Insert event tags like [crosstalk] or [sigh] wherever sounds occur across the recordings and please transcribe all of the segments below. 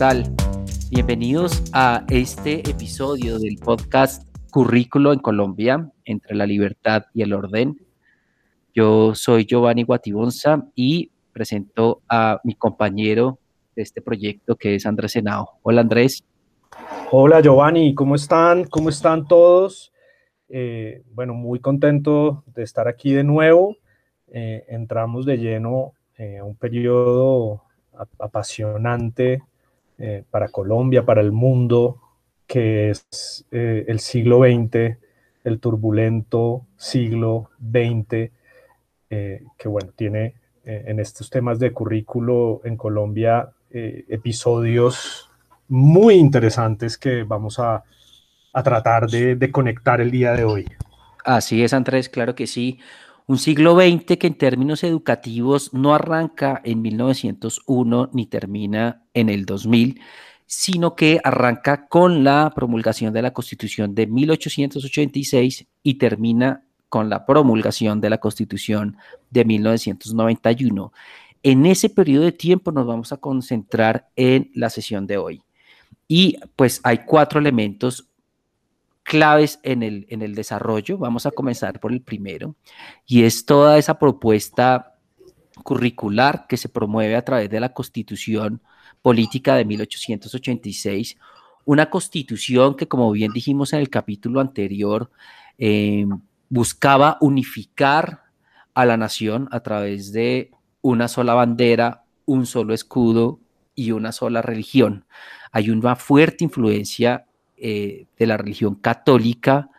Hola, ¿qué tal? Bienvenidos a este episodio del podcast Currículo en Colombia, entre la libertad y el orden. Yo soy Giovanni Guatibonza y presento a mi compañero de este proyecto que es Andrés Senao. Hola Andrés. Hola Giovanni, ¿cómo están? ¿Cómo están todos? Eh, bueno, muy contento de estar aquí de nuevo. Eh, entramos de lleno eh, a un periodo apasionante para Colombia, para el mundo, que es el siglo XX, el turbulento siglo XX, que bueno, tiene en estos temas de currículo en Colombia episodios muy interesantes que vamos a, tratar de, conectar el día de hoy. Así es, Andrés, claro que sí. Un siglo XX que en términos educativos no arranca en 1901 ni termina en el 2000, sino que arranca con la promulgación de la Constitución de 1886 y termina con la promulgación de la Constitución de 1991. En ese periodo de tiempo nos vamos a concentrar en la sesión de hoy. Y pues hay cuatro elementos claves en el, en el desarrollo. Vamos a comenzar por el primero, y es toda esa propuesta curricular que se promueve a través de la Constitución Política de 1886, una constitución que, como bien dijimos en el capítulo anterior, eh, buscaba unificar a la nación a través de una sola bandera, un solo escudo y una sola religión hay una fuerte influencia eh, de la religión católica,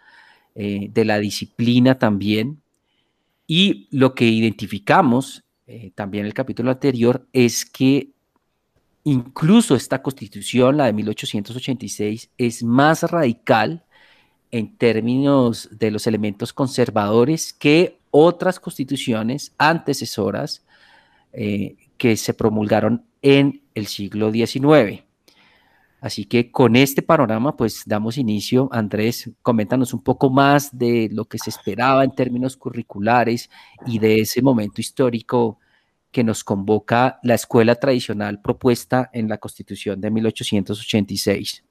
eh, de la disciplina también. Y lo que identificamos eh, también en el capítulo anterior es que incluso esta constitución, la de 1886, es más radical en términos de los elementos conservadores que otras constituciones antecesoras que se promulgaron en el siglo XIX. Así que con este panorama, pues damos inicio. Andrés, coméntanos un poco más de lo que se esperaba en términos curriculares y de ese momento histórico que nos convoca la escuela tradicional propuesta en la Constitución de 1886.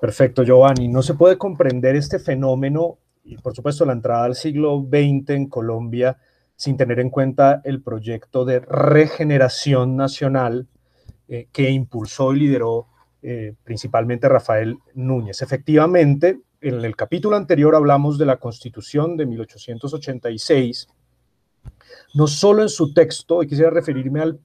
Perfecto, Giovanni. No se puede comprender este fenómeno y por supuesto la entrada al siglo XX en Colombia sin tener en cuenta el proyecto de regeneración nacional eh, que impulsó y lideró eh, principalmente Rafael Núñez. Efectivamente, en el capítulo anterior hablamos de la Constitución de 1886, no solo en su texto, y quisiera referirme al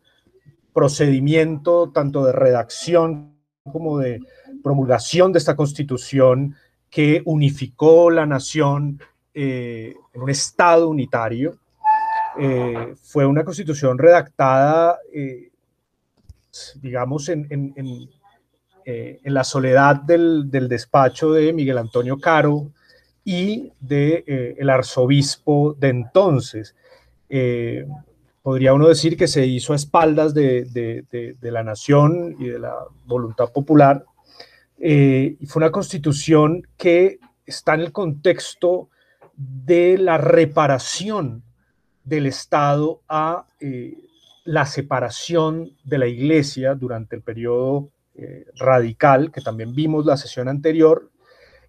procedimiento tanto de redacción como de promulgación de esta Constitución que unificó la nación eh, en un Estado unitario. Eh, fue una constitución redactada, digamos, en, eh, en la soledad del, despacho de Miguel Antonio Caro y del de, eh, arzobispo de entonces. Eh, podría uno decir que se hizo a espaldas de, de, la nación y de la voluntad popular. y fue una constitución que está en el contexto de la reparación del Estado a la separación de la iglesia durante el periodo eh, radical, que también vimos la sesión anterior,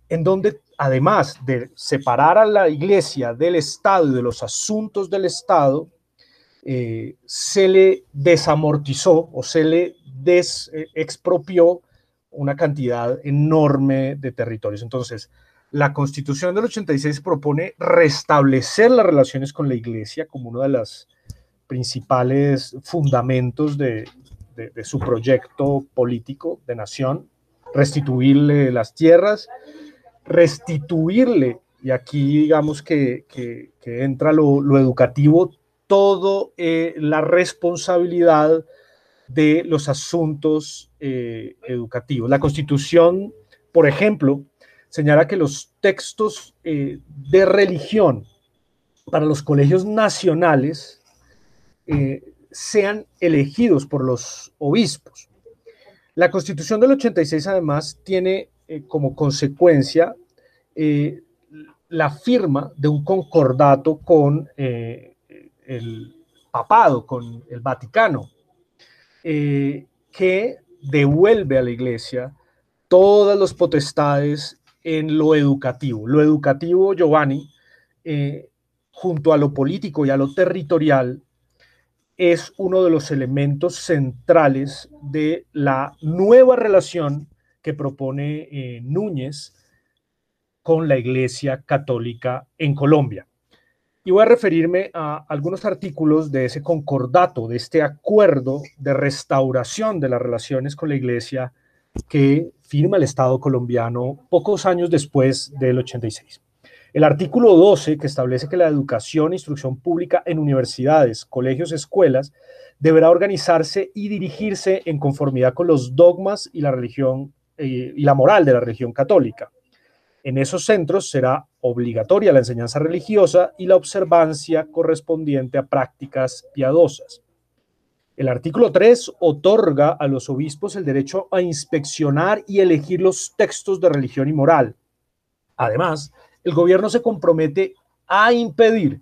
en donde además de separar a la iglesia del Estado y de los asuntos del Estado, eh, se le desamortizó o se le desexpropió una cantidad enorme de territorios. Entonces, la constitución del 86 propone restablecer las relaciones con la iglesia como uno de los principales fundamentos de, de, su proyecto político de nación, restituirle las tierras, restituirle, y aquí digamos que, entra lo, educativo, todo eh, la responsabilidad de los asuntos eh, educativos. La Constitución, por ejemplo, señala que los textos eh, de religión para los colegios nacionales sean elegidos por los obispos. La constitución del 86 además tiene eh, como consecuencia eh, la firma de un concordato con eh, el papado, con el Vaticano, que devuelve a la iglesia todas las potestades en lo educativo. Lo educativo, Giovanni, junto a lo político y a lo territorial, es uno de los elementos centrales de la nueva relación que propone eh, Núñez con la Iglesia Católica en Colombia. Y voy a referirme a algunos artículos de ese concordato, de este acuerdo de restauración de las relaciones con la Iglesia que firma el Estado colombiano pocos años después del 86. El artículo 12, que establece que la educación e instrucción pública en universidades, colegios, escuelas, deberá organizarse y dirigirse en conformidad con los dogmas y la religión eh, y la moral de la religión católica. En esos centros será obligatoria la enseñanza religiosa y la observancia correspondiente a prácticas piadosas. El artículo 3 otorga a los obispos el derecho a inspeccionar y elegir los textos de religión y moral. Además, el gobierno se compromete a impedir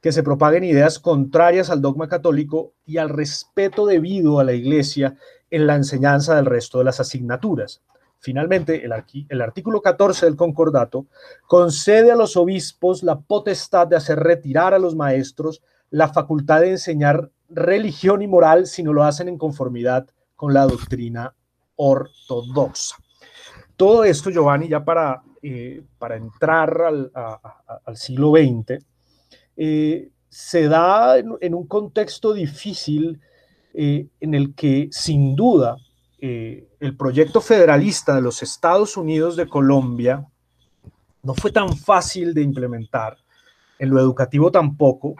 que se propaguen ideas contrarias al dogma católico y al respeto debido a la Iglesia en la enseñanza del resto de las asignaturas. Finalmente, el, artículo 14 del concordato concede a los obispos la potestad de hacer retirar a los maestros la facultad de enseñar religión y moral si no lo hacen en conformidad con la doctrina ortodoxa. Todo esto, Giovanni, ya para, eh, para entrar al, siglo XX, eh, se da en, un contexto difícil eh, en el que sin duda el proyecto federalista de los Estados Unidos de Colombia no fue tan fácil de implementar, en lo educativo tampoco,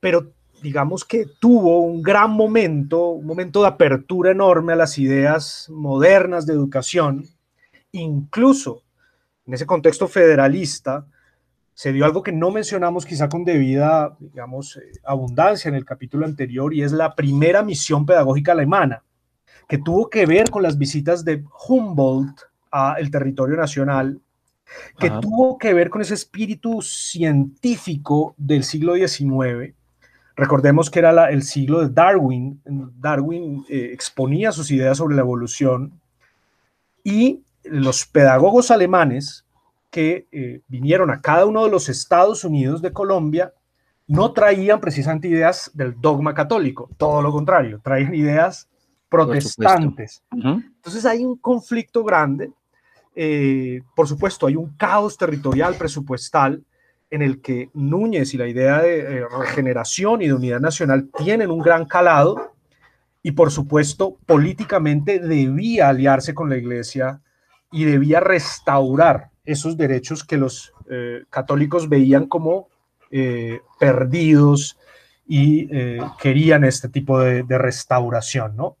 pero digamos que tuvo un gran momento, un momento de apertura enorme a las ideas modernas de educación, incluso en ese contexto federalista, se dio algo que no mencionamos quizá con debida, digamos, eh, abundancia en el capítulo anterior, y es la primera misión pedagógica alemana que tuvo que ver con las visitas de Humboldt al territorio nacional, que tuvo que ver con ese espíritu científico del siglo XIX. Recordemos que era el siglo de Darwin. Darwin eh, exponía sus ideas sobre la evolución y los pedagogos alemanes que eh, vinieron a cada uno de los estados unidos de Colombia no traían precisamente ideas del dogma católico, todo lo contrario, traían ideas protestantes. Entonces hay un conflicto grande. Eh, por supuesto, hay un caos territorial presupuestal en el que Núñez y la idea de eh, regeneración y de unidad nacional tienen un gran calado y por supuesto políticamente debía aliarse con la iglesia y debía restaurar esos derechos que los eh, católicos veían como perdidos y querían este tipo de, de restauración, ¿no?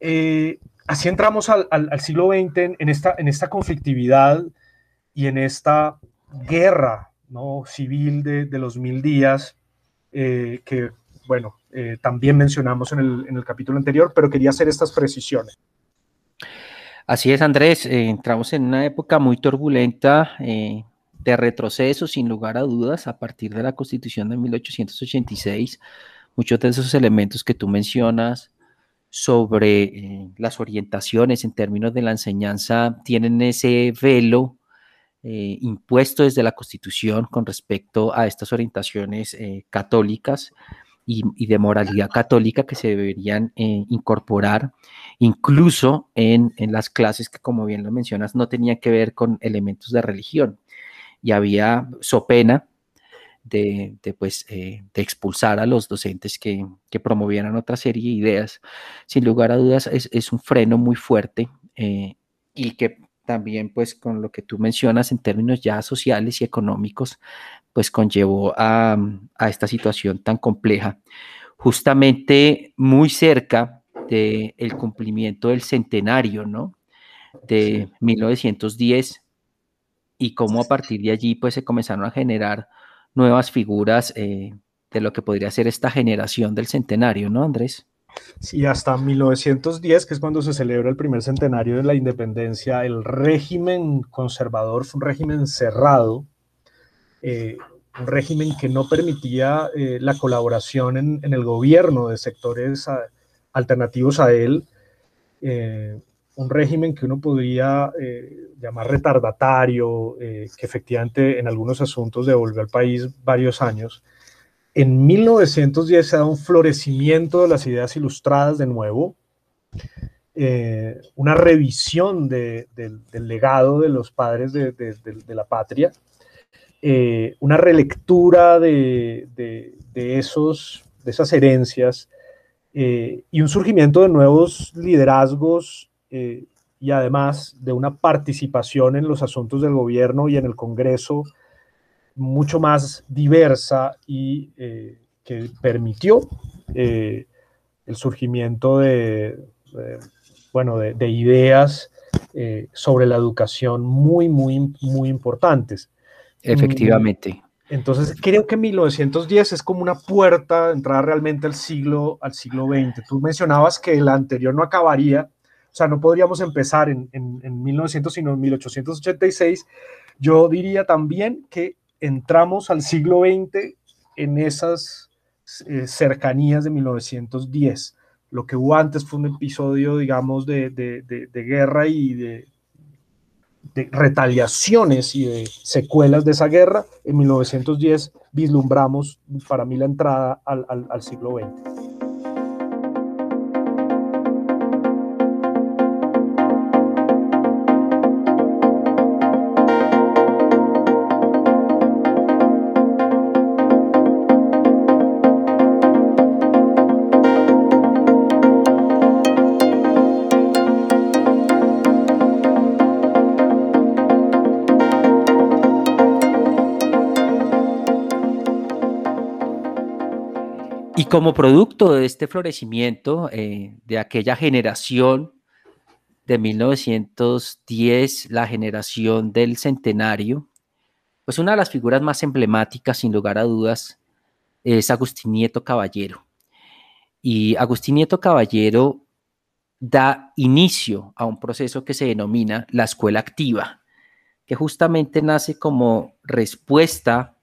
Eh, así entramos al, siglo XX en, esta, en esta conflictividad y en esta guerra ¿no? civil de, los mil días, eh, que, bueno, eh, también mencionamos en el, en el, capítulo anterior, pero quería hacer estas precisiones. Así es, Andrés, entramos en una época muy turbulenta de retroceso, sin lugar a dudas, a partir de la Constitución de 1886. Muchos de esos elementos que tú mencionas, sobre eh, las orientaciones en términos de la enseñanza tienen ese velo eh, impuesto desde la Constitución con respecto a estas orientaciones eh, católicas y, de moralidad católica que se deberían incorporar incluso en, en, las clases que, como bien lo mencionas, no tenían que ver con elementos de religión. Y había so pena de, pues, eh, de expulsar a los docentes que, que, promovieran otra serie de ideas. Sin lugar a dudas, es, un freno muy fuerte eh, y que también, pues, con lo que tú mencionas en términos ya sociales y económicos, pues conllevó a, esta situación tan compleja. Justamente muy cerca del el cumplimiento del centenario, ¿no? De 1910 y cómo a partir de allí pues se comenzaron a generar nuevas figuras eh, de lo que podría ser esta generación del centenario, ¿no, Andrés? Sí, hasta 1910, que es cuando se celebra el primer centenario de la independencia, el régimen conservador fue un régimen cerrado, eh, un régimen que no permitía eh, la colaboración en, el gobierno de sectores alternativos a él, eh, un régimen que uno podría llamar retardatario, que efectivamente en algunos asuntos devolvió al país varios años. En 1910 se da un florecimiento de las ideas ilustradas de nuevo, una revisión del legado de los padres de, la patria, una relectura de, esos, de esas herencias eh, y un surgimiento de nuevos liderazgos eh, y además de una participación en los asuntos del gobierno y en el Congreso mucho más diversa y eh, que permitió el surgimiento de, bueno, de, ideas sobre la educación muy, muy, muy importantes. Efectivamente. Entonces creo que 1910 es como una puerta de entrada realmente al siglo, al siglo XX. Tú mencionabas que el anterior no acabaría, o sea, no podríamos empezar en, en, 1900, sino en 1886. Yo diría también que entramos al siglo XX en esas eh, cercanías de 1910. Lo que hubo antes fue un episodio, digamos, de, de, de guerra y de retaliaciones y de secuelas de esa guerra, en 1910 vislumbramos para mí la entrada al, al siglo XX. Como producto de este florecimiento eh, de aquella generación de 1910, la generación del centenario, pues una de las figuras más emblemáticas, sin lugar a dudas, es Agustín Nieto Caballero. Y Agustín Nieto Caballero da inicio a un proceso que se denomina la escuela activa, que justamente nace como respuesta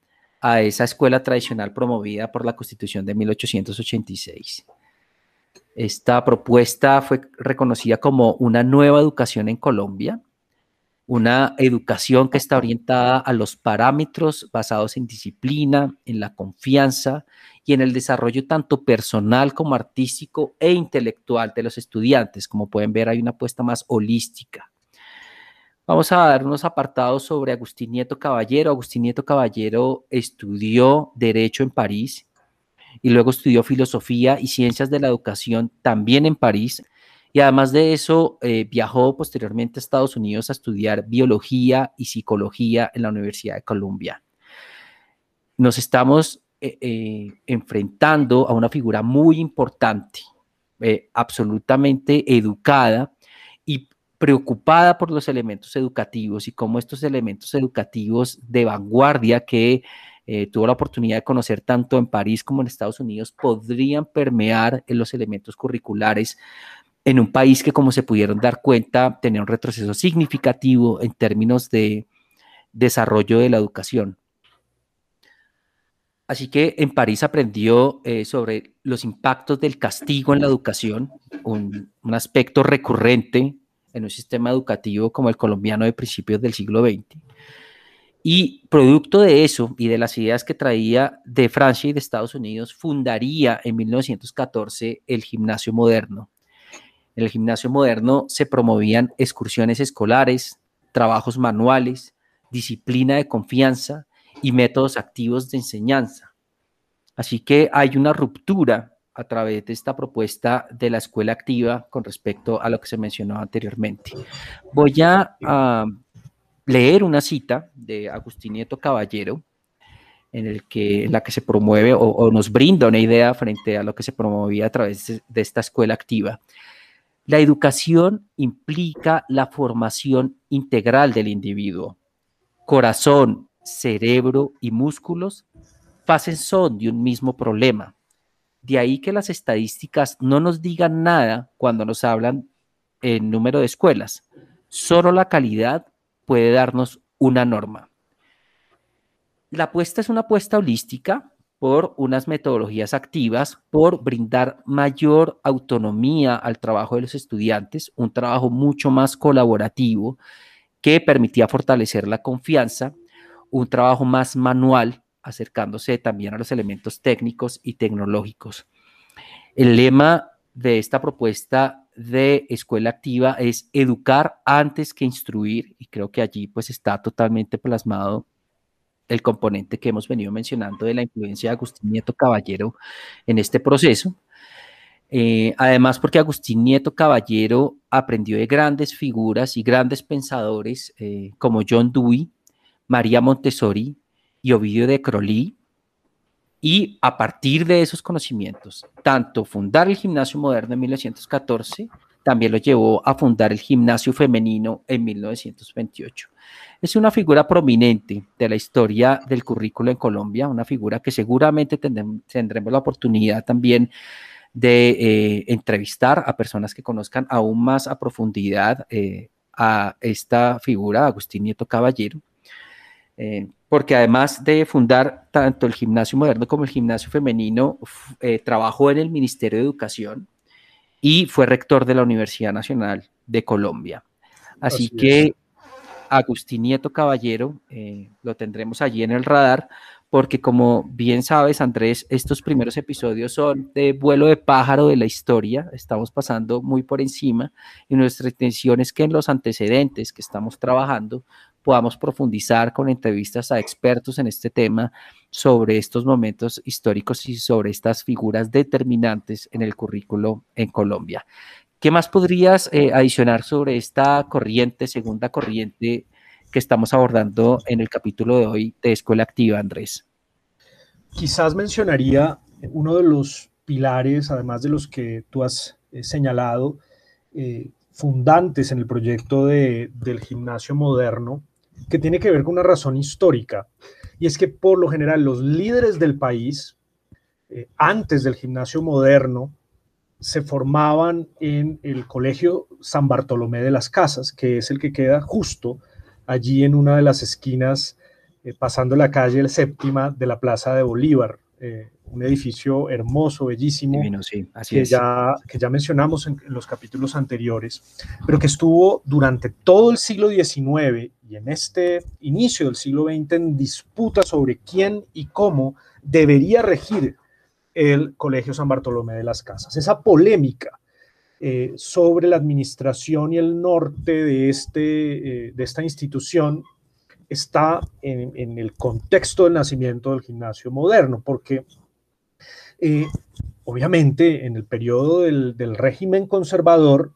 a esa escuela tradicional promovida por la Constitución de 1886. Esta propuesta fue reconocida como una nueva educación en Colombia, una educación que está orientada a los parámetros basados en disciplina, en la confianza y en el desarrollo tanto personal como artístico e intelectual de los estudiantes. Como pueden ver, hay una apuesta más holística. Vamos a dar unos apartados sobre Agustín Nieto Caballero. Agustín Nieto Caballero estudió Derecho en París y luego estudió Filosofía y Ciencias de la Educación también en París. Y además de eso, eh, viajó posteriormente a Estados Unidos a estudiar Biología y Psicología en la Universidad de Columbia. Nos estamos eh, eh, enfrentando a una figura muy importante, absolutamente educada preocupada por los elementos educativos y cómo estos elementos educativos de vanguardia que eh, tuvo la oportunidad de conocer tanto en París como en Estados Unidos podrían permear en los elementos curriculares en un país que, como se pudieron dar cuenta, tenía un retroceso significativo en términos de desarrollo de la educación. Así que en París aprendió eh, sobre los impactos del castigo en la educación, un, un aspecto recurrente en un sistema educativo como el colombiano de principios del siglo XX. Y producto de eso y de las ideas que traía de Francia y de Estados Unidos, fundaría en 1914 el gimnasio moderno. En el gimnasio moderno se promovían excursiones escolares, trabajos manuales, disciplina de confianza y métodos activos de enseñanza. Así que hay una ruptura a través de esta propuesta de la escuela activa con respecto a lo que se mencionó anteriormente. Voy a, leer una cita de Agustín Nieto Caballero, en, la que se promueve o, nos brinda una idea frente a lo que se promovía a través de, esta escuela activa. La educación implica la formación integral del individuo. Corazón, cerebro y músculos hacen son de un mismo problema de ahí que las estadísticas no nos digan nada cuando nos hablan en número de escuelas. Solo la calidad puede darnos una norma. La apuesta es una apuesta holística por unas metodologías activas, por brindar mayor autonomía al trabajo de los estudiantes, un trabajo mucho más colaborativo que permitía fortalecer la confianza, un trabajo más manual, acercándose también a los elementos técnicos y tecnológicos. El lema de esta propuesta de escuela activa es educar antes que instruir y creo que allí pues está totalmente plasmado el componente que hemos venido mencionando de la influencia de Agustín Nieto Caballero en este proceso. Eh, además, porque Agustín Nieto Caballero aprendió de grandes figuras y grandes pensadores eh, como John Dewey, María Montessori y Ovidio de Crolí, y a partir de esos conocimientos, tanto fundar el gimnasio moderno en 1914, también lo llevó a fundar el gimnasio femenino en 1928. Es una figura prominente de la historia del currículo en Colombia, una figura que seguramente tendremos la oportunidad también de eh, entrevistar a personas que conozcan aún más a profundidad eh, a esta figura, Agustín Nieto Caballero, eh, porque además de fundar tanto el gimnasio moderno como el gimnasio femenino, trabajó en el Ministerio de Educación y fue rector de la Universidad Nacional de Colombia. Así, que Agustín Nieto Caballero lo tendremos allí en el radar porque como bien sabes, Andrés, estos primeros episodios son de vuelo de pájaro de la historia, estamos pasando muy por encima y nuestra intención es que en los antecedentes que estamos trabajando podamos profundizar con entrevistas a expertos en este tema sobre estos momentos históricos y sobre estas figuras determinantes en el currículo en Colombia. ¿Qué más podrías eh, adicionar sobre esta corriente, segunda corriente que estamos abordando en el capítulo de hoy de Escuela Activa, Andrés. Quizás mencionaría uno de los pilares, además de los que tú has eh, señalado, eh, fundantes en el proyecto del gimnasio moderno, que tiene que ver con una razón histórica. Y es que por lo general los líderes del país, eh, antes del gimnasio moderno, se formaban en el Colegio San Bartolomé de las Casas, que es el que queda justo allí en una de las esquinas, eh, pasando la calle séptima de la Plaza de Bolívar, eh, un edificio hermoso, bellísimo, que, Ya, que ya mencionamos en, los capítulos anteriores, pero que estuvo durante todo el siglo XIX y en este inicio del siglo XX en disputa sobre quién y cómo debería regir el Colegio San Bartolomé de las Casas. Esa polémica eh, sobre la administración y el norte de, este, eh, de esta institución está en, el contexto del nacimiento del gimnasio moderno, porque eh, obviamente en el periodo del, régimen conservador,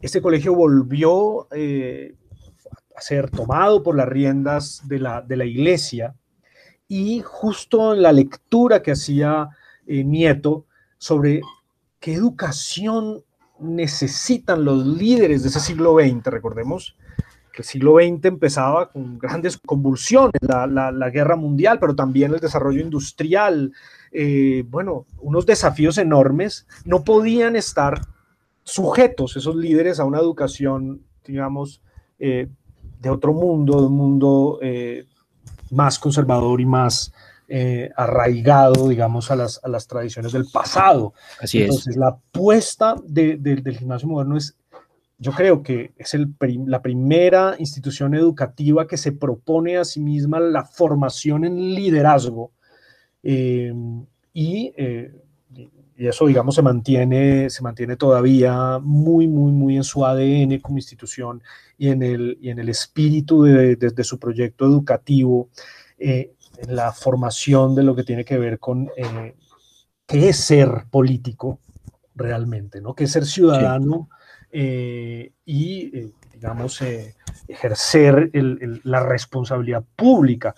este colegio volvió a ser tomado por las riendas de la, de la iglesia y justo en la lectura que hacía Nieto sobre qué educación necesitan los líderes de ese siglo XX. Recordemos el siglo XX empezaba con grandes convulsiones, la, guerra mundial, pero también el desarrollo industrial, eh, bueno, unos desafíos enormes. No podían estar sujetos esos líderes a una educación, digamos, eh, de otro mundo, de un mundo eh, más conservador y más arraigado, digamos, a las, a las, tradiciones del pasado. Así Entonces, la apuesta del gimnasio moderno es, yo creo que es el, la primera institución educativa que se propone a sí misma la formación en liderazgo. Eh, y, eh, y, eso, digamos, se mantiene, se mantiene todavía muy, muy, muy en su ADN como institución y en el, y en el espíritu de, de, su proyecto educativo en la formación de lo que tiene que ver con eh, qué es ser político realmente, ¿no? Qué es ser ciudadano eh, y, eh, digamos, ejercer la responsabilidad pública.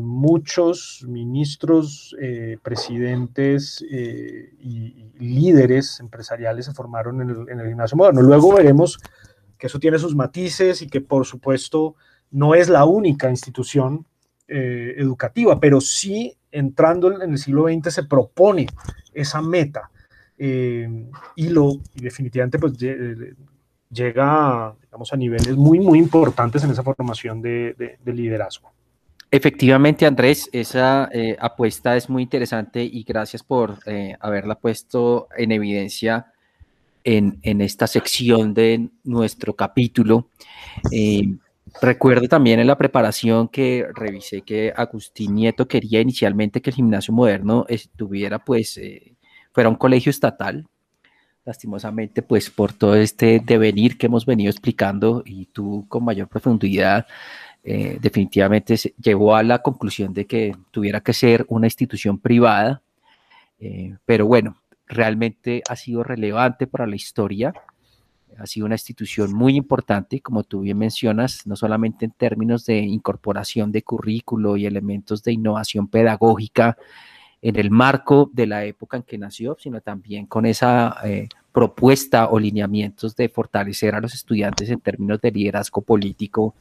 muchos ministros, presidentes y, líderes empresariales se formaron en el, en el gimnasio moderno. Luego veremos que eso tiene sus matices y que, por supuesto, no es la única institución eh, educativa, pero sí entrando en el siglo XX se propone esa meta eh, y, lo, definitivamente pues llega digamos, a niveles muy, muy importantes en esa formación de, liderazgo. Efectivamente, Andrés, esa eh, apuesta es muy interesante y gracias por eh, haberla puesto en evidencia en, esta sección de nuestro capítulo. Eh, recuerdo también en la preparación que revisé que Agustín Nieto quería inicialmente que el gimnasio moderno estuviera, pues, fuera un colegio estatal. Lastimosamente, pues, por todo este devenir que hemos venido explicando y tú con mayor profundidad eh, definitivamente llevó a la conclusión de que tuviera que ser una institución privada, eh, pero bueno, realmente ha sido relevante para la historia, ha sido una institución muy importante, como tú bien mencionas, no solamente en términos de incorporación de currículo y elementos de innovación pedagógica en el marco de la época en que nació, sino también con esa eh, propuesta o lineamientos de fortalecer a los estudiantes en términos de liderazgo político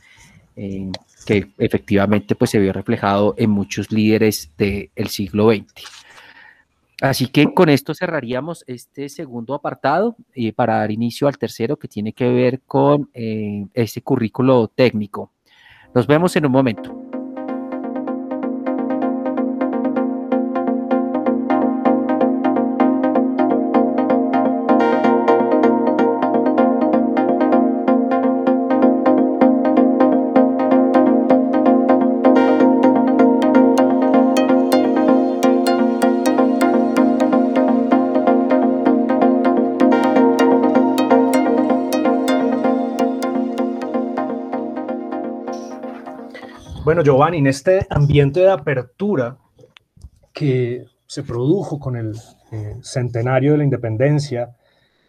eh, que efectivamente pues, se vio reflejado en muchos líderes del siglo XX. Así que con esto cerraríamos este segundo apartado eh, para dar inicio al tercero que tiene que ver con eh, este currículo técnico. Nos vemos en un momento. Bueno, Giovanni, en este ambiente de apertura que se produjo con el eh, centenario de la independencia,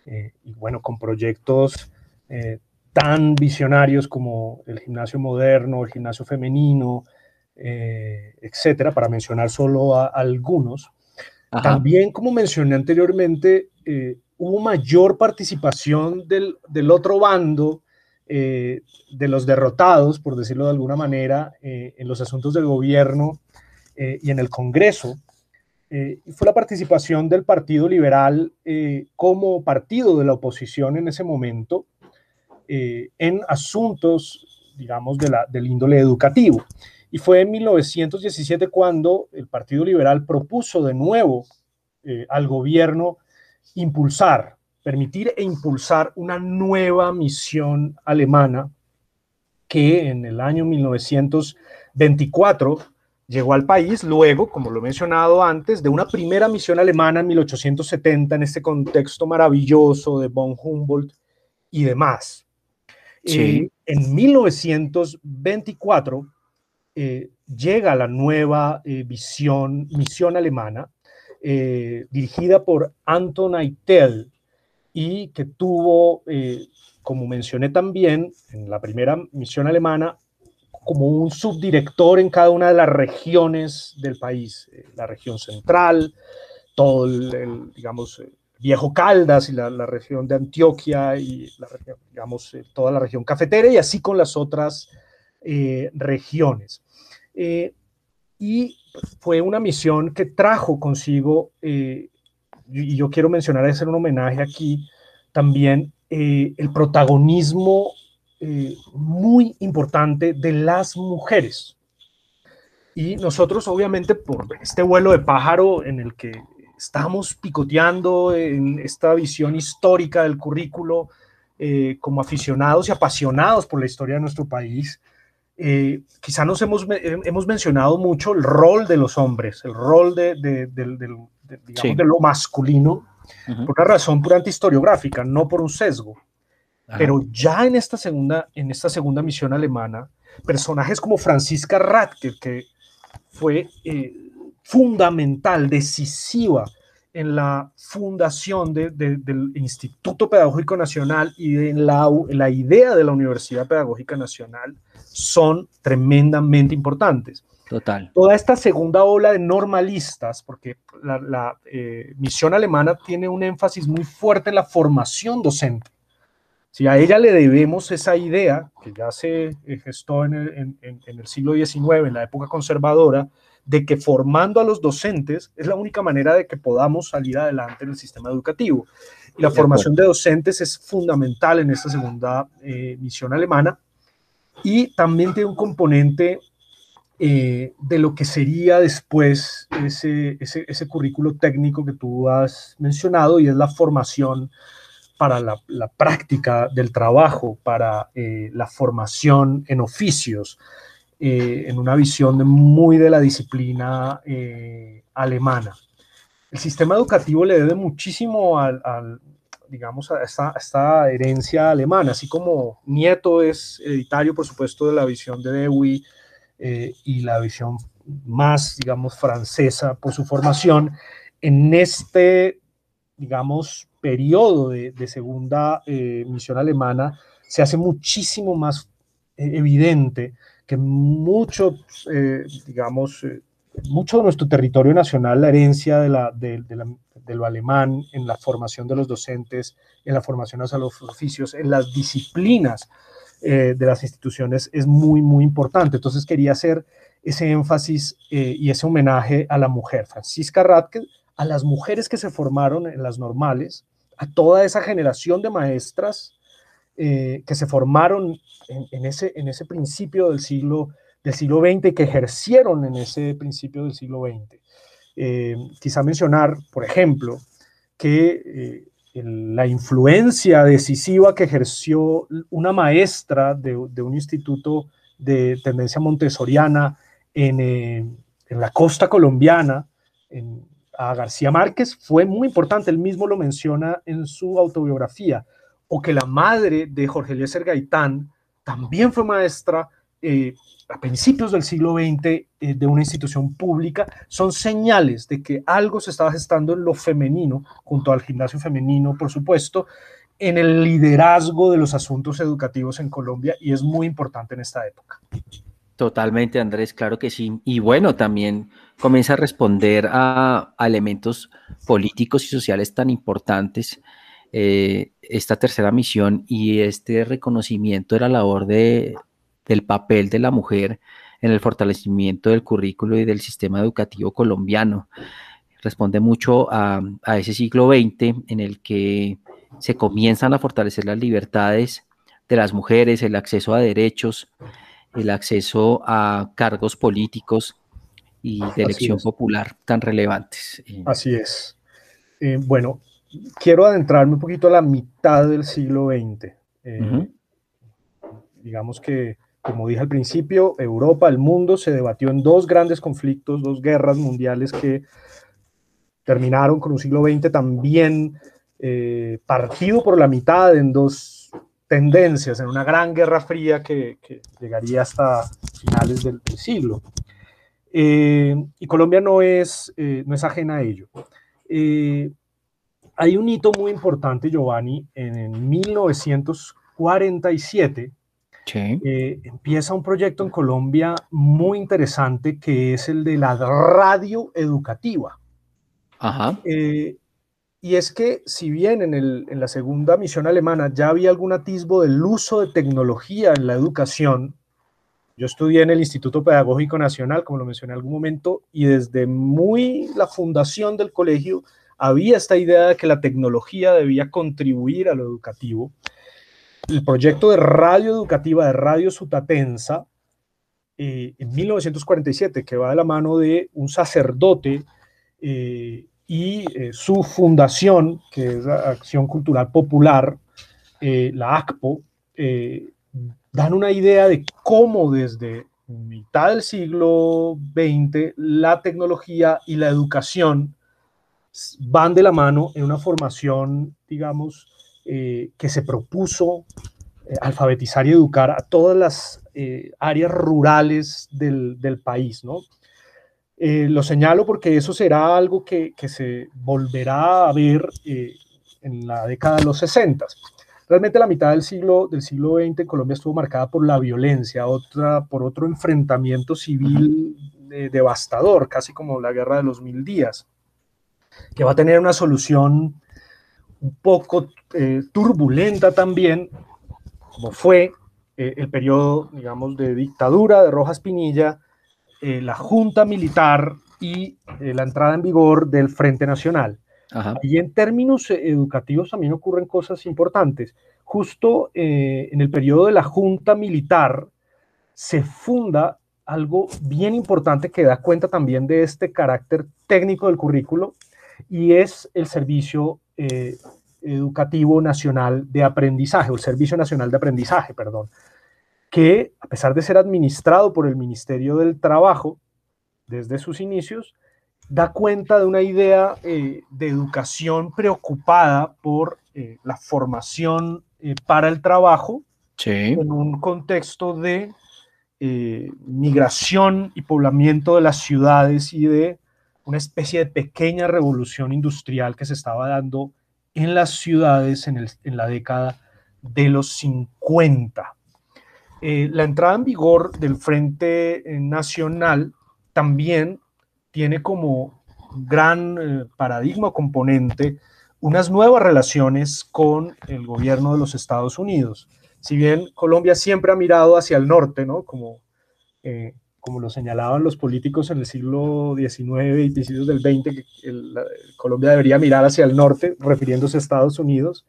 eh, y bueno, con proyectos eh, tan visionarios como el gimnasio moderno, el gimnasio femenino, etcétera, para mencionar solo a, algunos. También, como mencioné anteriormente, hubo mayor participación del, del otro bando eh, de los derrotados, por decirlo de alguna manera, eh, en los asuntos del gobierno eh, y en el Congreso. fue la participación del Partido Liberal como partido de la oposición en ese momento en asuntos, digamos, del índole educativo. Y fue en 1917 cuando el Partido Liberal propuso de nuevo al gobierno impulsar permitir e impulsar una nueva misión alemana que en el año 1924 llegó al país, luego, como lo he mencionado antes, de una primera misión alemana en 1870 en este contexto maravilloso de von Humboldt y demás. Eh, en 1924 eh, llega la nueva eh, visión, misión alemana dirigida por Anton Eitel, y que tuvo, eh, como mencioné también en la primera misión alemana, como un subdirector en cada una de las regiones del país, eh, la región central, todo el, digamos, eh, Viejo Caldas y la, región de Antioquia y la, digamos, toda la región cafetera y así con las otras regiones. y fue una misión que trajo consigo y yo quiero mencionar, hacer un homenaje aquí, también eh, el protagonismo eh, muy importante de las mujeres. Y nosotros, obviamente, por este vuelo de pájaro en el que estamos picoteando en esta visión histórica del currículo, eh, como aficionados y apasionados por la historia de nuestro país, quizá nos hemos, hemos mencionado mucho el rol de los hombres, el rol de, de, digamos, de lo masculino, por una razón puramente historiográfica, no por un sesgo. Pero ya en esta, segunda, en esta segunda misión alemana, personajes como Francisca Radke, que fue eh, fundamental, decisiva en la fundación del Instituto Pedagógico Nacional y en la, la idea de la Universidad Pedagógica Nacional, son tremendamente importantes. Total. Toda esta segunda ola de normalistas, porque la, eh, misión alemana tiene un énfasis muy fuerte en la formación docente. Si a ella le debemos esa idea, que ya se eh, gestó en el, siglo XIX, en la época conservadora, de que formando a los docentes es la única manera de que podamos salir adelante en el sistema educativo. Y la formación de docentes es fundamental en esta segunda eh, misión alemana. Y también tiene un componente eh, de lo que sería después ese, ese, currículo técnico que tú has mencionado y es la formación para la, práctica del trabajo, para eh, la formación en oficios, eh, en una visión muy de la disciplina alemana. El sistema educativo le debe muchísimo al, digamos, a esta, herencia alemana, así como Nieto es hereditario, por supuesto, de la visión de Dewey eh, y la visión más, digamos, francesa por su formación, en este, digamos, periodo de, segunda eh, misión alemana, se hace muchísimo más eh, evidente que mucho, digamos, mucho de nuestro territorio nacional, la herencia de, la, de, lo alemán en la formación de los docentes, en la formación hacia los oficios, en las disciplinas eh, de las instituciones es muy, muy importante. Entonces quería hacer ese énfasis eh, y ese homenaje a la mujer, Francisca Radke, a las mujeres que se formaron en las normales, a toda esa generación de maestras eh, que se formaron en, ese, principio del siglo del siglo que ejercieron en ese principio del siglo XX. Eh, quizá mencionar, por ejemplo, que eh, la influencia decisiva que ejerció una maestra de, un instituto de tendencia montessoriana en, eh, la costa colombiana, a García Márquez, fue muy importante, él mismo lo menciona en su autobiografía, o que la madre de Jorge Eliezer Gaitán también fue maestra a principios del siglo XX eh, de una institución pública son señales de que algo se estaba gestando en lo femenino, junto al gimnasio femenino, por supuesto, en el liderazgo de los asuntos educativos en Colombia y es muy importante en esta época. Totalmente, Andrés, claro que sí. Y bueno, también comienza a responder a, elementos políticos y sociales tan importantes. Eh, esta tercera misión y este reconocimiento de la labor de, del papel de la mujer en el fortalecimiento del currículo y del sistema educativo colombiano. Responde mucho a, ese siglo XX en el que se comienzan a fortalecer las libertades de las mujeres, el acceso a derechos, el acceso a cargos políticos y de elección popular tan relevantes. Así es. Eh, bueno, quiero adentrarme un poquito a la mitad del siglo XX. Eh, digamos que como dije al principio, Europa, el mundo se debatió en dos grandes conflictos, dos guerras mundiales que terminaron con un siglo XX también eh, partido por la mitad en dos tendencias, en una gran guerra fría que, llegaría hasta finales del, siglo. Eh, y Colombia no es, eh, no es ajena a ello. Hay un hito muy importante, Giovanni, en, en 1947 eh, empieza un proyecto en Colombia muy interesante que es el de la radio educativa. Eh, y es que si bien en, en, la segunda misión alemana ya había algún atisbo del uso de tecnología en la educación, yo estudié en el Instituto Pedagógico Nacional, como lo mencioné en algún momento, y desde muy la fundación del colegio había esta idea de que la tecnología debía contribuir a lo educativo. El proyecto de radio educativa de Radio Sutatensa eh, en 1947, que va de la mano de un sacerdote eh, y eh, su fundación, que es la Acción Cultural Popular, la ACPO, dan una idea de cómo desde mitad del siglo XX la tecnología y la educación van de la mano en una formación, digamos, eh, que se propuso eh, alfabetizar y educar a todas las eh, áreas rurales del, país, ¿no? lo señalo porque eso será algo que, se volverá a ver en la década de los 60. Realmente la mitad del siglo, del siglo XX en Colombia estuvo marcada por la violencia, otra, por otro enfrentamiento civil devastador, casi como la guerra de los mil días, que va a tener una solución un poco eh, turbulenta también, como fue eh, el periodo, digamos, de dictadura de Rojas Pinilla, eh, la Junta Militar y la entrada en vigor del Frente Nacional. Y en términos educativos también ocurren cosas importantes. Justo en el periodo de la Junta Militar se funda algo bien importante que da cuenta también de este carácter técnico del currículo y es el Servicio eh, Educativo Nacional de Aprendizaje, o el Servicio Nacional de Aprendizaje, perdón, que a pesar de ser administrado por el Ministerio del Trabajo desde sus inicios, da cuenta de una idea eh, de educación preocupada por eh, la formación para el trabajo en un contexto de migración y poblamiento de las ciudades y de una especie de pequeña revolución industrial que se estaba dando en las ciudades en, la década de los 50. Eh, la entrada en vigor del Frente eh, Nacional también tiene como gran eh, paradigma componente unas nuevas relaciones con el gobierno de los Estados Unidos. Si bien Colombia siempre ha mirado hacia el norte, ¿no? Como como lo señalaban los políticos en el siglo XIX y principios del XX, que Colombia debería mirar hacia el norte, refiriéndose a Estados Unidos,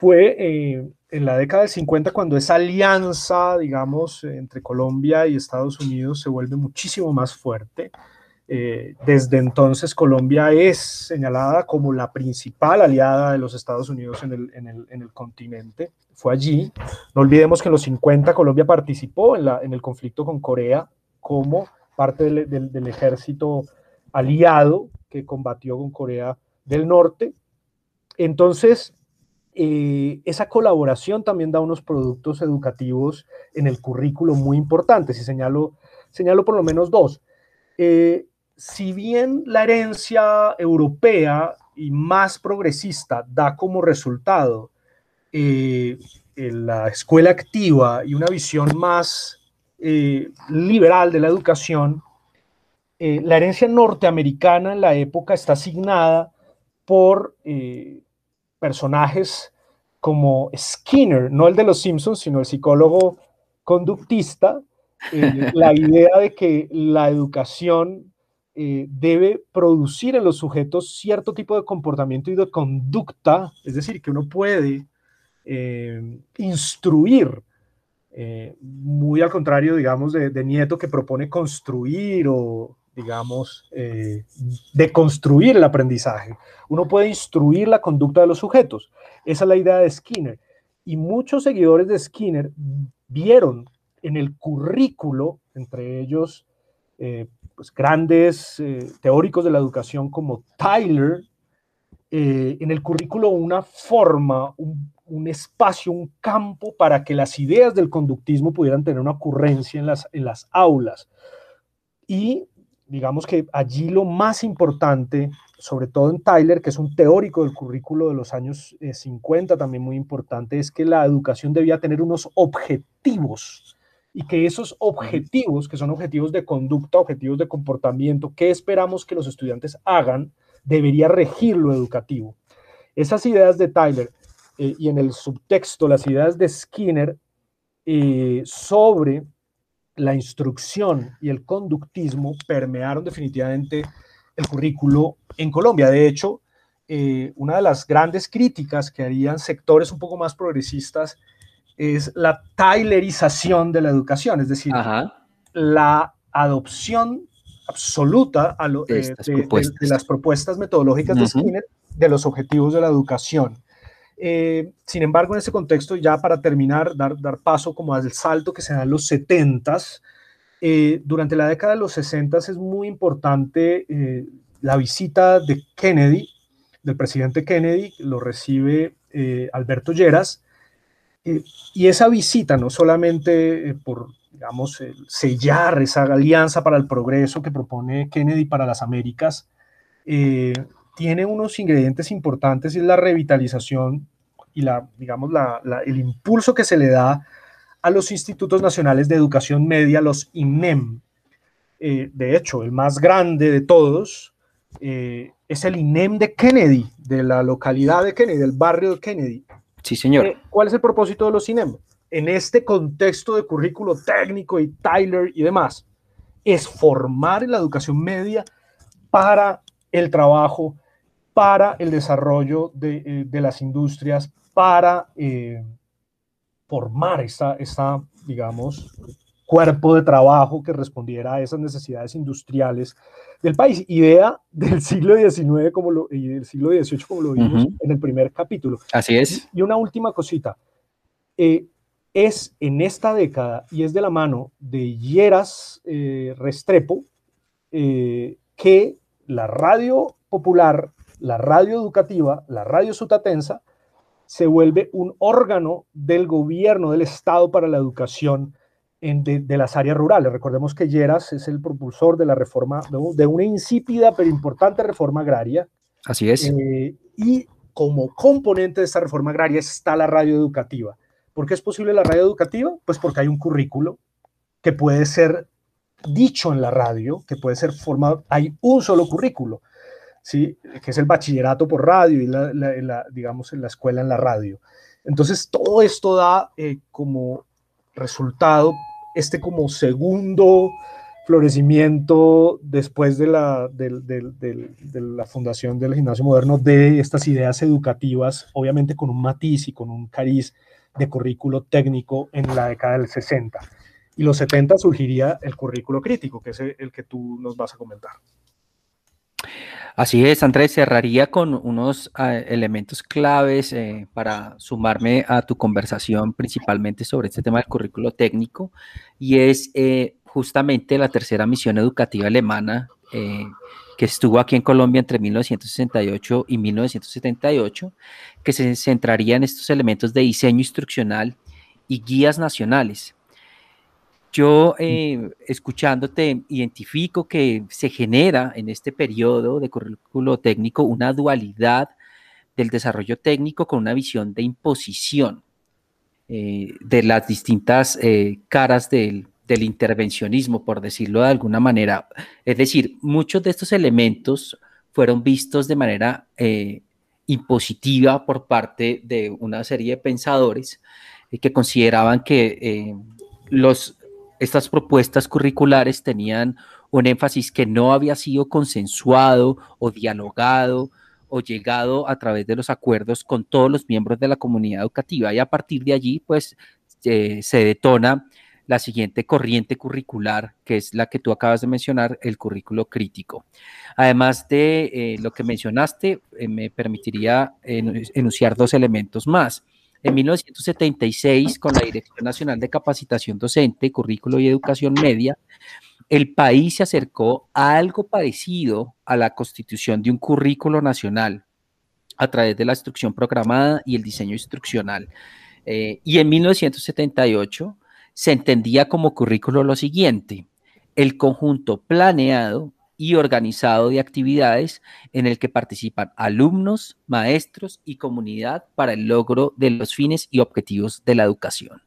fue eh, en la década del 50 cuando esa alianza, digamos, entre Colombia y Estados Unidos se vuelve muchísimo más fuerte. Eh, desde entonces Colombia es señalada como la principal aliada de los Estados Unidos en el, en el, en el continente. Fue allí. No olvidemos que en los 50 Colombia participó en, la, en el conflicto con Corea como parte del, ejército aliado que combatió con Corea del Norte. Entonces, eh, esa colaboración también da unos productos educativos en el currículo muy importantes y señalo, señalo por lo menos dos. Eh, si bien la herencia europea y más progresista da como resultado eh, la escuela activa y una visión más eh, liberal de la educación, eh, la herencia norteamericana en la época está asignada por eh, personajes como Skinner, no el de los Simpsons, sino el psicólogo conductista, [laughs] la idea de que la educación debe producir en los sujetos cierto tipo de comportamiento y de conducta, es decir, que uno puede instruir eh, muy al contrario, digamos, de, Nieto que propone construir o, digamos, eh, deconstruir el aprendizaje. Uno puede instruir la conducta de los sujetos. Esa es la idea de Skinner. Y muchos seguidores de Skinner vieron en el currículo, entre ellos eh, pues grandes eh, teóricos de la educación como Tyler, en el currículo una forma, un, un espacio, un campo para que las ideas del conductismo pudieran tener una ocurrencia en las, en las aulas. Y digamos que allí lo más importante, sobre todo en Tyler, que es un teórico del currículo de los años 50, eh, también muy importante, es que la educación debía tener unos objetivos y que esos objetivos, que son objetivos de conducta, objetivos de comportamiento, que esperamos que los estudiantes hagan, debería regir lo educativo. Esas ideas de Tyler eh, y en el subtexto las ideas de Skinner eh, sobre la instrucción y el conductismo permearon definitivamente el currículo en Colombia. De hecho, eh, una de las grandes críticas que harían sectores un poco más progresistas es la tailerización de la educación, es decir, la adopción absoluta a de, las propuestas metodológicas de Skinner de los objetivos de la educación. Eh, sin embargo, en ese contexto, ya para terminar, dar, dar paso como al salto que se da en los 70s, eh, durante la década de los 60 es muy importante eh, la visita de Kennedy, del presidente Kennedy, lo recibe Alberto Lleras, y esa visita no solamente por, digamos, sellar esa alianza para el progreso que propone Kennedy para las Américas, tiene unos ingredientes importantes y es la revitalización y la, digamos, el impulso que se le da a los institutos nacionales de educación media, los INEM. Eh, de hecho, el más grande de todos eh, es el INEM de Kennedy, de la localidad de Kennedy, del barrio de Kennedy. Sí, señor. Eh, ¿Cuál es el propósito de los INEM? En este contexto de currículo técnico y Tyler y demás, es formar en la educación media para el trabajo, para el desarrollo de, de las industrias, para eh, formar esta, esta, digamos, cuerpo de trabajo que respondiera a esas necesidades industriales del país. Idea del siglo XIX como lo, y del siglo XVIII como lo vimos en el primer capítulo. Así es. Y, una última cosita. Eh, es en esta década y es de la mano de Lleras eh, Restrepo eh, que la radio popular, la radio educativa, la radio sutatensa, se vuelve un órgano del gobierno, del Estado para la educación de, las áreas rurales. Recordemos que Lleras es el propulsor de la reforma, de, una insípida pero importante reforma agraria. Así es. Eh, y como componente de esta reforma agraria está la radio educativa. ¿Por qué es posible la radio educativa? Pues porque hay un currículo que puede ser dicho en la radio, que puede ser formado, hay un solo currículo, ¿sí? que es el bachillerato por radio y la, digamos, en la escuela en la radio. Entonces, todo esto da eh, como resultado este como segundo florecimiento después de la, de, la fundación del gimnasio moderno de estas ideas educativas, obviamente con un matiz y con un cariz de currículo técnico en la década del 60. Y los 70 surgiría el currículo crítico, que es el que tú nos vas a comentar. Así es, Andrés, cerraría con unos ah, elementos claves eh, para sumarme a tu conversación principalmente sobre este tema del currículo técnico y es eh, justamente la tercera misión educativa alemana eh, que estuvo aquí en Colombia entre 1968 y 1978, que se centraría en estos elementos de diseño instruccional y guías nacionales yo, eh, escuchándote, identifico que se genera en este periodo de currículo técnico una dualidad del desarrollo técnico con una visión de imposición eh, de las distintas eh, caras del, del, intervencionismo, por decirlo de alguna manera. Es decir, muchos de estos elementos fueron vistos de manera impositiva por parte de una serie de pensadores que consideraban que los estas propuestas curriculares tenían un énfasis que no había sido consensuado o dialogado o llegado a través de los acuerdos con todos los miembros de la comunidad educativa y a partir de allí pues eh, se detona la siguiente corriente curricular, que es la que tú acabas de mencionar, el currículo crítico. Además de eh, lo que mencionaste, eh, me permitiría enunciar dos elementos más. En 1976, con la Dirección Nacional de Capacitación Docente, Currículo y Educación Media, el país se acercó a algo parecido a la constitución de un currículo nacional a través de la instrucción programada y el diseño instruccional. Eh, y en 1978 se entendía como currículo lo siguiente, el conjunto planeado y organizado de actividades en el que participan alumnos, maestros y comunidad para el logro de los fines y objetivos de la educación.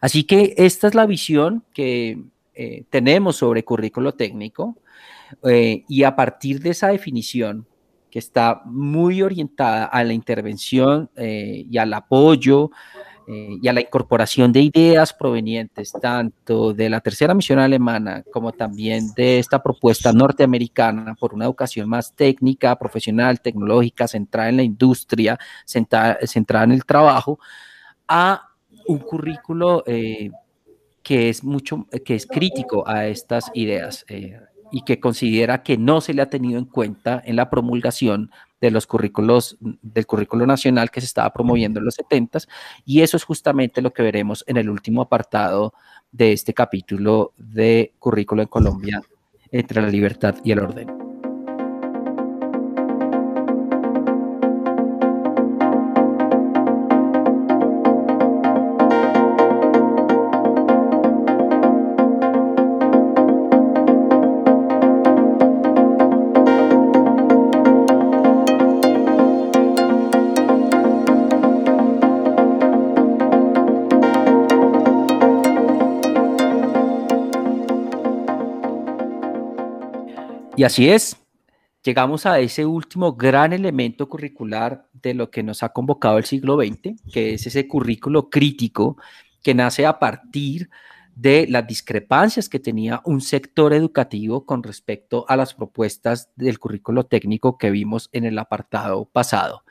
Así que esta es la visión que eh, tenemos sobre currículo técnico eh, y a partir de esa definición que está muy orientada a la intervención eh, y al apoyo eh, y a la incorporación de ideas provenientes tanto de la tercera misión alemana como también de esta propuesta norteamericana por una educación más técnica, profesional, tecnológica, centrada en la industria, centrada, en el trabajo, a un currículo eh, que es mucho, que es crítico a estas ideas. Eh, y que considera que no se le ha tenido en cuenta en la promulgación de los currículos del currículo nacional que se estaba promoviendo en los 70 y eso es justamente lo que veremos en el último apartado de este capítulo de currículo en Colombia entre la libertad y el orden. Y así es, llegamos a ese último gran elemento curricular de lo que nos ha convocado el siglo XX, que es ese currículo crítico que nace a partir de las discrepancias que tenía un sector educativo con respecto a las propuestas del currículo técnico que vimos en el apartado pasado.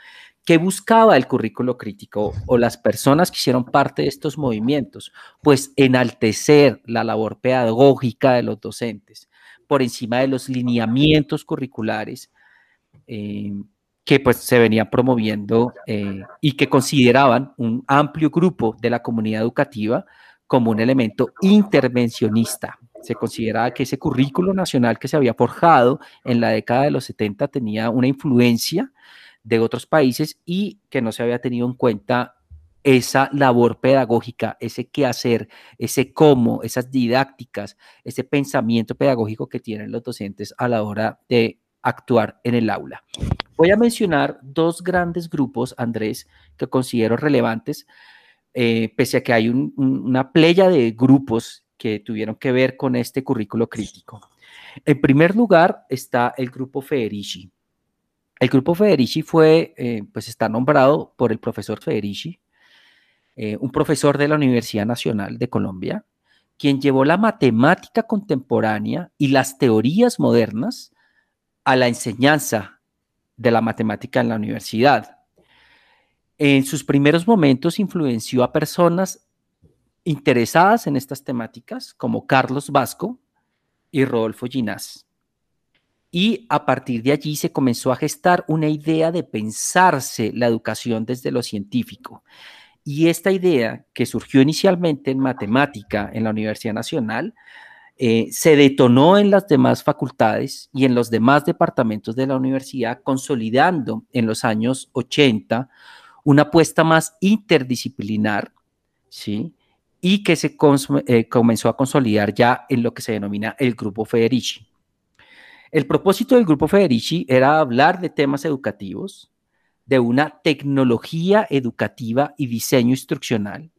¿Qué buscaba el currículo crítico o las personas que hicieron parte de estos movimientos? Pues enaltecer la labor pedagógica de los docentes por encima de los lineamientos curriculares eh, que pues se venían promoviendo eh, y que consideraban un amplio grupo de la comunidad educativa como un elemento intervencionista. Se consideraba que ese currículo nacional que se había forjado en la década de los 70 tenía una influencia de otros países y que no se había tenido en cuenta esa labor pedagógica, ese qué hacer, ese cómo, esas didácticas, ese pensamiento pedagógico que tienen los docentes a la hora de actuar en el aula. Voy a mencionar dos grandes grupos, Andrés, que considero relevantes, eh, pese a que hay una playa de grupos que tuvieron que ver con este currículo crítico. En primer lugar está el grupo Federici. El grupo Federici fue, eh, pues está nombrado por el profesor Federici, eh, un profesor de la Universidad Nacional de Colombia, quien llevó la matemática contemporánea y las teorías modernas a la enseñanza de la matemática en la universidad. En sus primeros momentos influenció a personas interesadas en estas temáticas, como Carlos Vasco y Rodolfo Ginás. Y a partir de allí se comenzó a gestar una idea de pensarse la educación desde lo científico. Y esta idea, que surgió inicialmente en matemática en la Universidad Nacional, eh, se detonó en las demás facultades y en los demás departamentos de la universidad, consolidando en los años 80 una apuesta más interdisciplinar, ¿sí? Y que se eh, comenzó a consolidar ya en lo que se denomina el Grupo Federici. El propósito del Grupo Federici era hablar de temas educativos, de una tecnología educativa y diseño instruccional,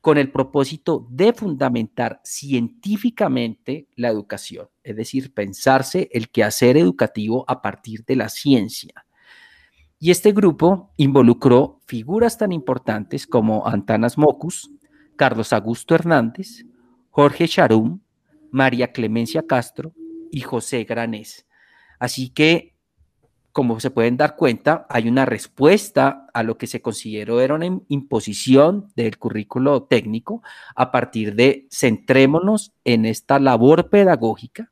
con el propósito de fundamentar científicamente la educación, es decir, pensarse el quehacer educativo a partir de la ciencia. Y este grupo involucró figuras tan importantes como Antanas Mocus, Carlos Augusto Hernández, Jorge Charum, María Clemencia Castro y José Granés. Así que como se pueden dar cuenta, hay una respuesta a lo que se consideró era una imposición del currículo técnico a partir de centrémonos en esta labor pedagógica.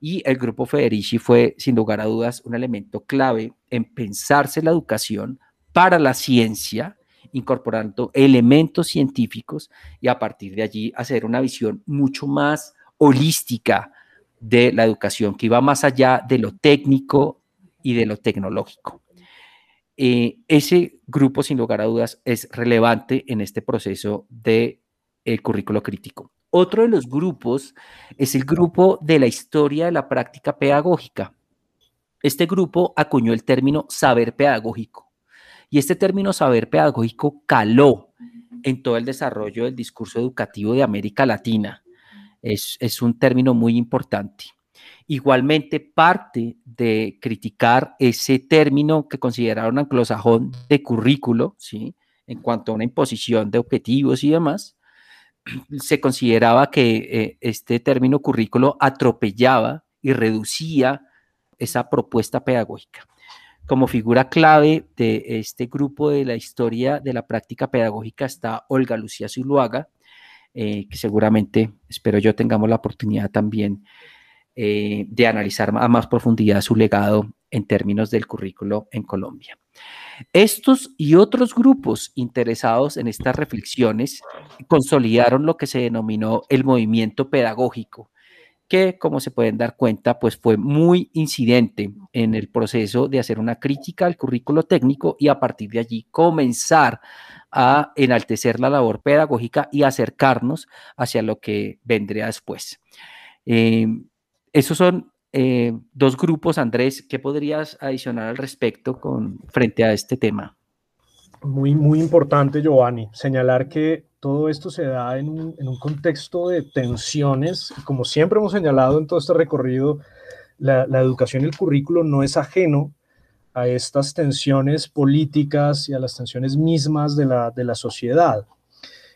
Y el grupo Federici fue sin lugar a dudas un elemento clave en pensarse la educación para la ciencia, incorporando elementos científicos y a partir de allí hacer una visión mucho más holística de la educación que iba más allá de lo técnico, y de lo tecnológico. Eh, ese grupo, sin lugar a dudas, es relevante en este proceso de el currículo crítico. Otro de los grupos es el grupo de la historia de la práctica pedagógica. Este grupo acuñó el término saber pedagógico y este término saber pedagógico caló en todo el desarrollo del discurso educativo de América Latina. Es, es un término muy importante. Igualmente, parte de criticar ese término que consideraron anglosajón de currículo, ¿sí? en cuanto a una imposición de objetivos y demás, [clears throat] se consideraba que eh, este término currículo atropellaba y reducía esa propuesta pedagógica. Como figura clave de este grupo de la historia de la práctica pedagógica está Olga Lucía Zuluaga, eh, que seguramente, espero yo, tengamos la oportunidad también eh, de analizar a más profundidad su legado en términos del currículo en Colombia. Estos y otros grupos interesados en estas reflexiones consolidaron lo que se denominó el movimiento pedagógico, que como se pueden dar cuenta, pues fue muy incidente en el proceso de hacer una crítica al currículo técnico y a partir de allí comenzar a enaltecer la labor pedagógica y acercarnos hacia lo que vendría después. Eh, esos son eh, dos grupos, Andrés. ¿Qué podrías adicionar al respecto con, frente a este tema? Muy, muy importante, Giovanni, señalar que todo esto se da en un, contexto de tensiones. Como siempre hemos señalado en todo este recorrido, la, la educación y el currículo no es ajeno a estas tensiones políticas y a las tensiones mismas de la, de la sociedad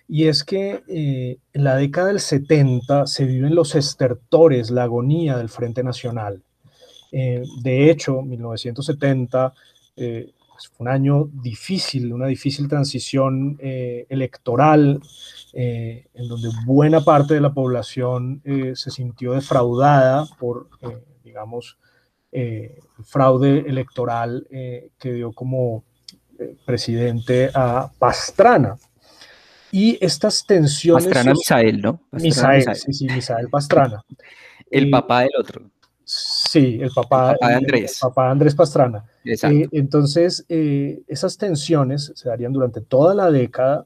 y es que eh, en la década del 70 se viven los estertores, la agonía del Frente Nacional. Eh, de hecho, 1970, eh, pues, fue un año difícil, una difícil transición electoral, en donde buena parte de la población se sintió defraudada por, digamos, el fraude electoral que dio como presidente a Pastrana. Y estas tensiones... Pastrana Misael, ¿no? Misael, sí, sí, Misael Pastrana. El papá del otro. Sí, el papá, de Andrés. El papá Andrés Pastrana. Eh, entonces, eh, esas tensiones se darían durante toda la década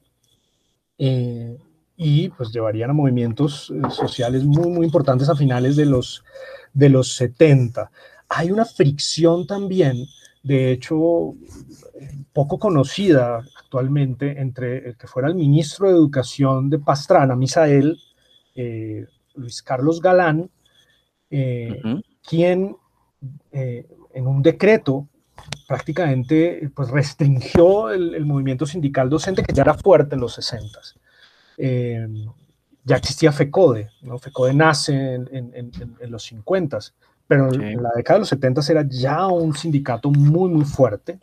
eh, y pues llevarían a movimientos sociales muy, muy importantes a finales de los, de los 70. Hay una fricción también, de hecho, poco conocida actualmente entre el que fuera el ministro de Educación de Pastrana, Misael, Luis Carlos Galán, eh, quien eh, en un decreto prácticamente pues, restringió el, movimiento sindical docente que ya era fuerte en los 60. Eh, ya existía FECODE, ¿no? FECODE nace en, los 50, pero en la década de los 70 era ya un sindicato muy, muy fuerte.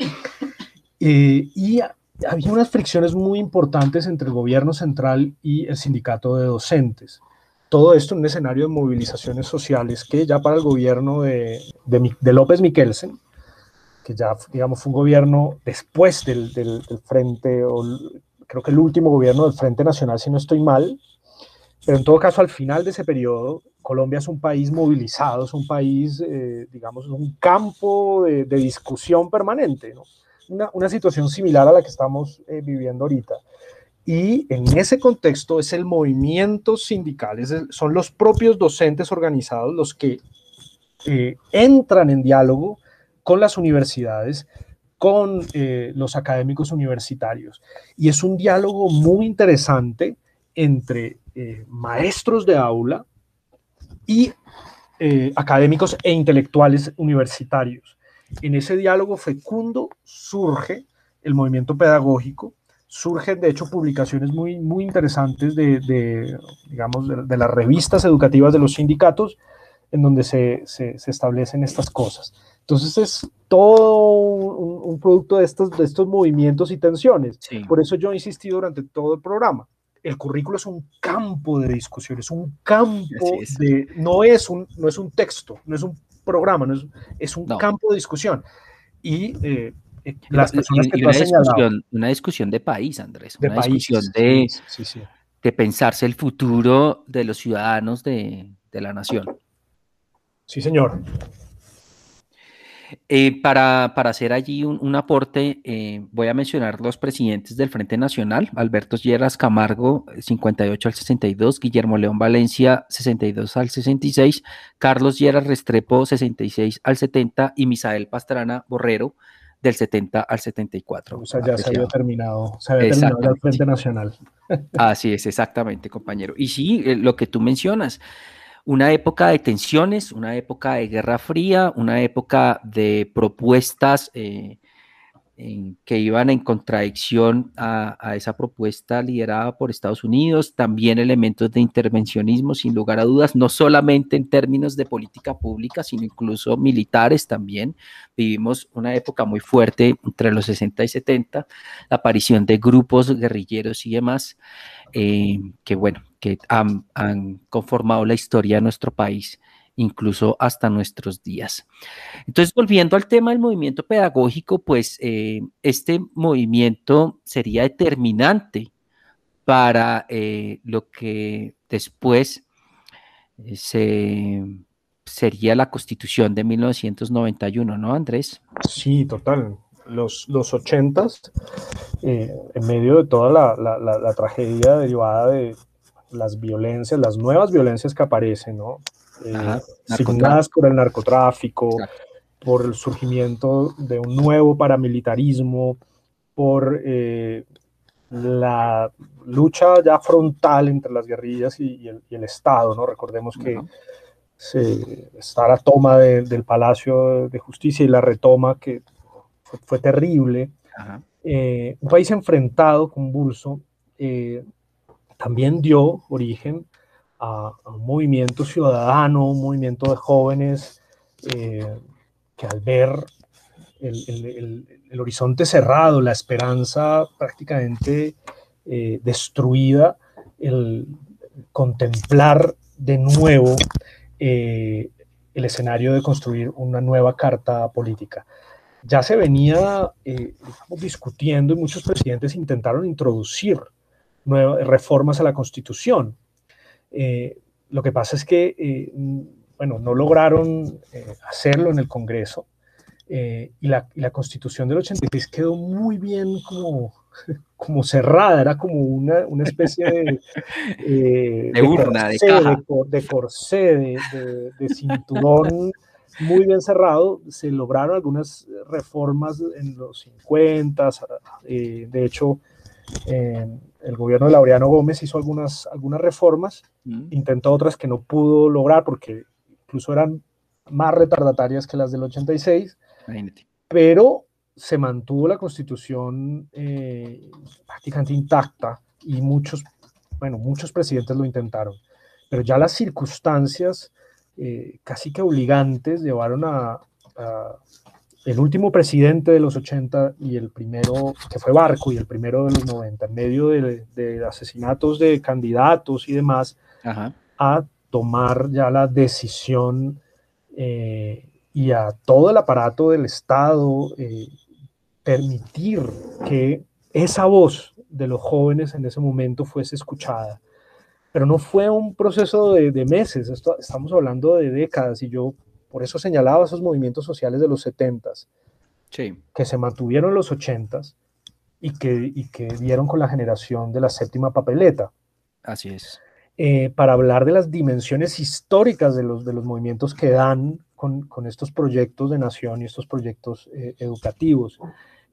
y había unas fricciones muy importantes entre el gobierno central y el sindicato de docentes. Todo esto en un escenario de movilizaciones sociales que ya para el gobierno de, de, López Miquelsen, que ya digamos fue un gobierno después del, del, Frente, o creo que el último gobierno del Frente Nacional, si no estoy mal, pero en todo caso al final de ese periodo, Colombia es un país movilizado, es un país, eh, digamos, un campo de, discusión permanente, una, situación similar a la que estamos eh, viviendo ahorita. Y en ese contexto es el movimiento sindical, son los propios docentes organizados los que eh, entran en diálogo con las universidades, con los académicos universitarios. Y es un diálogo muy interesante entre maestros de aula y académicos e intelectuales universitarios. En ese diálogo fecundo surge el movimiento pedagógico surgen de hecho publicaciones muy, muy interesantes de, digamos, de, las revistas educativas de los sindicatos en donde se, se, establecen estas cosas. Entonces es todo un, producto de estos, de estos movimientos y tensiones. Por eso yo he insistido durante todo el programa. El currículo es un campo de discusión, es un campo de... No es un, no es un texto, no es un programa, no es, es un campo de discusión. Y eh, las personas que una, discusión, una discusión de país, Andrés, una discusión de, de pensarse el futuro de los ciudadanos de, de la nación. Sí, señor. Eh, para, para, hacer allí un, aporte, eh, voy a mencionar los presidentes del Frente Nacional, Alberto Lleras Camargo, 58 al 62, Guillermo León Valencia, 62 al 66, Carlos Lleras Restrepo, 66 al 70 y Misael Pastrana Borrero, del 70 al 74. O sea, ya se había terminado, se había terminado el Frente Nacional. [laughs] Así es, exactamente, compañero. Y sí, eh, lo que tú mencionas, una época de tensiones, una época de guerra fría, una época de propuestas eh, que iban en contradicción a, esa propuesta liderada por Estados Unidos, también elementos de intervencionismo, sin lugar a dudas, no solamente en términos de política pública, sino incluso militares también. Vivimos una época muy fuerte entre los 60 y 70, la aparición de grupos guerrilleros y demás, eh, que bueno, que han conformado la historia de nuestro país incluso hasta nuestros días. Entonces, volviendo al tema del movimiento pedagógico, pues eh, este movimiento sería determinante para eh, lo que después eh, se, sería la constitución de 1991, ¿no, Andrés? Sí, total. Los, los 80 en medio de toda la, la tragedia derivada de las violencias, las nuevas violencias que aparecen, ¿no? Eh, signadas por el narcotráfico, por el surgimiento de un nuevo paramilitarismo, por eh, la lucha ya frontal entre las guerrillas y, el, Estado, ¿no? Recordemos que se, está la toma del Palacio de Justicia y la retoma que fue, terrible. Eh, un país enfrentado, convulso, eh, también dio origen a, un movimiento ciudadano, un movimiento de jóvenes eh, que al ver el, horizonte cerrado, la esperanza prácticamente eh, destruida, el contemplar de nuevo eh, el escenario de construir una nueva carta política. Ya se venía discutiendo y muchos presidentes intentaron introducir nuevas reformas a la Constitución. Lo que pasa es que, bueno, no lograron hacerlo en el Congreso eh, y, la, y, la, constitución del 86 quedó muy bien como, [laughs] como cerrada, era como una, una especie de, [laughs] eh, de, urna, de, caja. de, corsé, de, de, cinturón muy bien cerrado. Se lograron algunas reformas en los 50, eh, de hecho, el gobierno de Laureano Gómez hizo algunas, algunas reformas, mm. intentó otras que no pudo lograr porque incluso eran más retardatarias que las del 86 pero se mantuvo la constitución eh, prácticamente intacta y muchos, bueno, muchos presidentes lo intentaron. Pero ya las circunstancias eh, casi que obligantes llevaron a, el último presidente de los 80 y el primero, que fue Barco, y el primero de los 90, en medio de, asesinatos de candidatos y demás, a tomar ya la decisión eh, y a todo el aparato del Estado eh, permitir que esa voz de los jóvenes en ese momento fuese escuchada. Pero no fue un proceso de, meses, esto, estamos hablando de décadas y yo por eso señalaba esos movimientos sociales de los 70 sí. que se mantuvieron en los 80 y que, y que dieron con la generación de la séptima papeleta. Así es. Eh, para hablar de las dimensiones históricas de los, de los movimientos que dan con, con estos proyectos de nación y estos proyectos eh, educativos.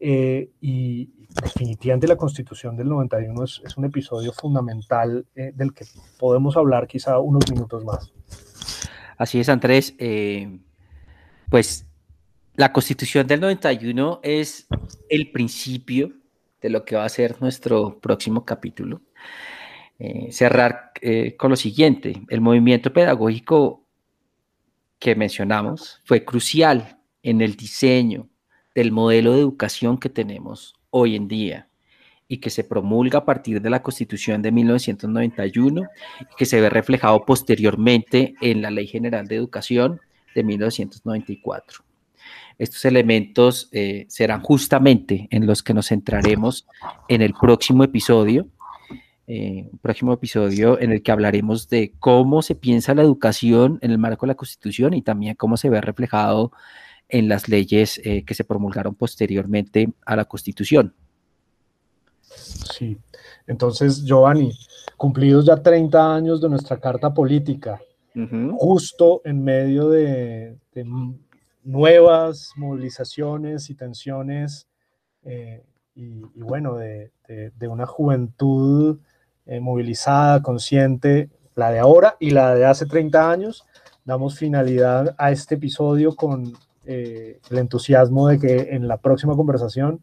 Eh, y definitivamente la constitución del 91 es, es un episodio fundamental del que podemos hablar quizá unos minutos más. Así es, Andrés. pues la constitución del 91 es el principio de lo que va a ser nuestro próximo capítulo. Eh, cerrar eh, con lo siguiente. El movimiento pedagógico que mencionamos fue crucial en el diseño del modelo de educación que tenemos hoy en día y que se promulga a partir de la Constitución de 1991 y que se ve reflejado posteriormente en la Ley General de Educación de 1994. Estos elementos eh, serán justamente en los que nos centraremos en el próximo episodio eh, próximo episodio en el que hablaremos de cómo se piensa la educación en el marco de la Constitución y también cómo se ve reflejado en las leyes eh, que se promulgaron posteriormente a la Constitución. Sí, entonces Giovanni, cumplidos ya 30 años de nuestra Carta Política, justo en medio de, nuevas movilizaciones y tensiones eh, y, bueno, de, de, una juventud eh, movilizada, consciente, la de ahora y la de hace 30 años. Damos finalidad a este episodio con eh, el entusiasmo de que en la próxima conversación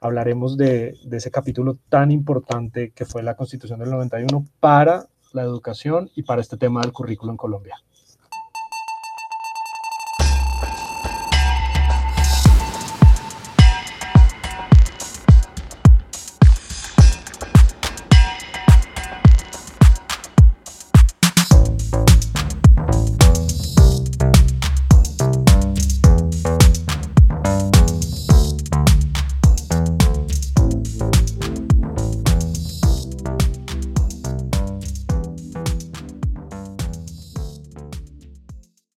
hablaremos de, ese capítulo tan importante que fue la Constitución del 91 para la educación y para este tema del currículo en Colombia.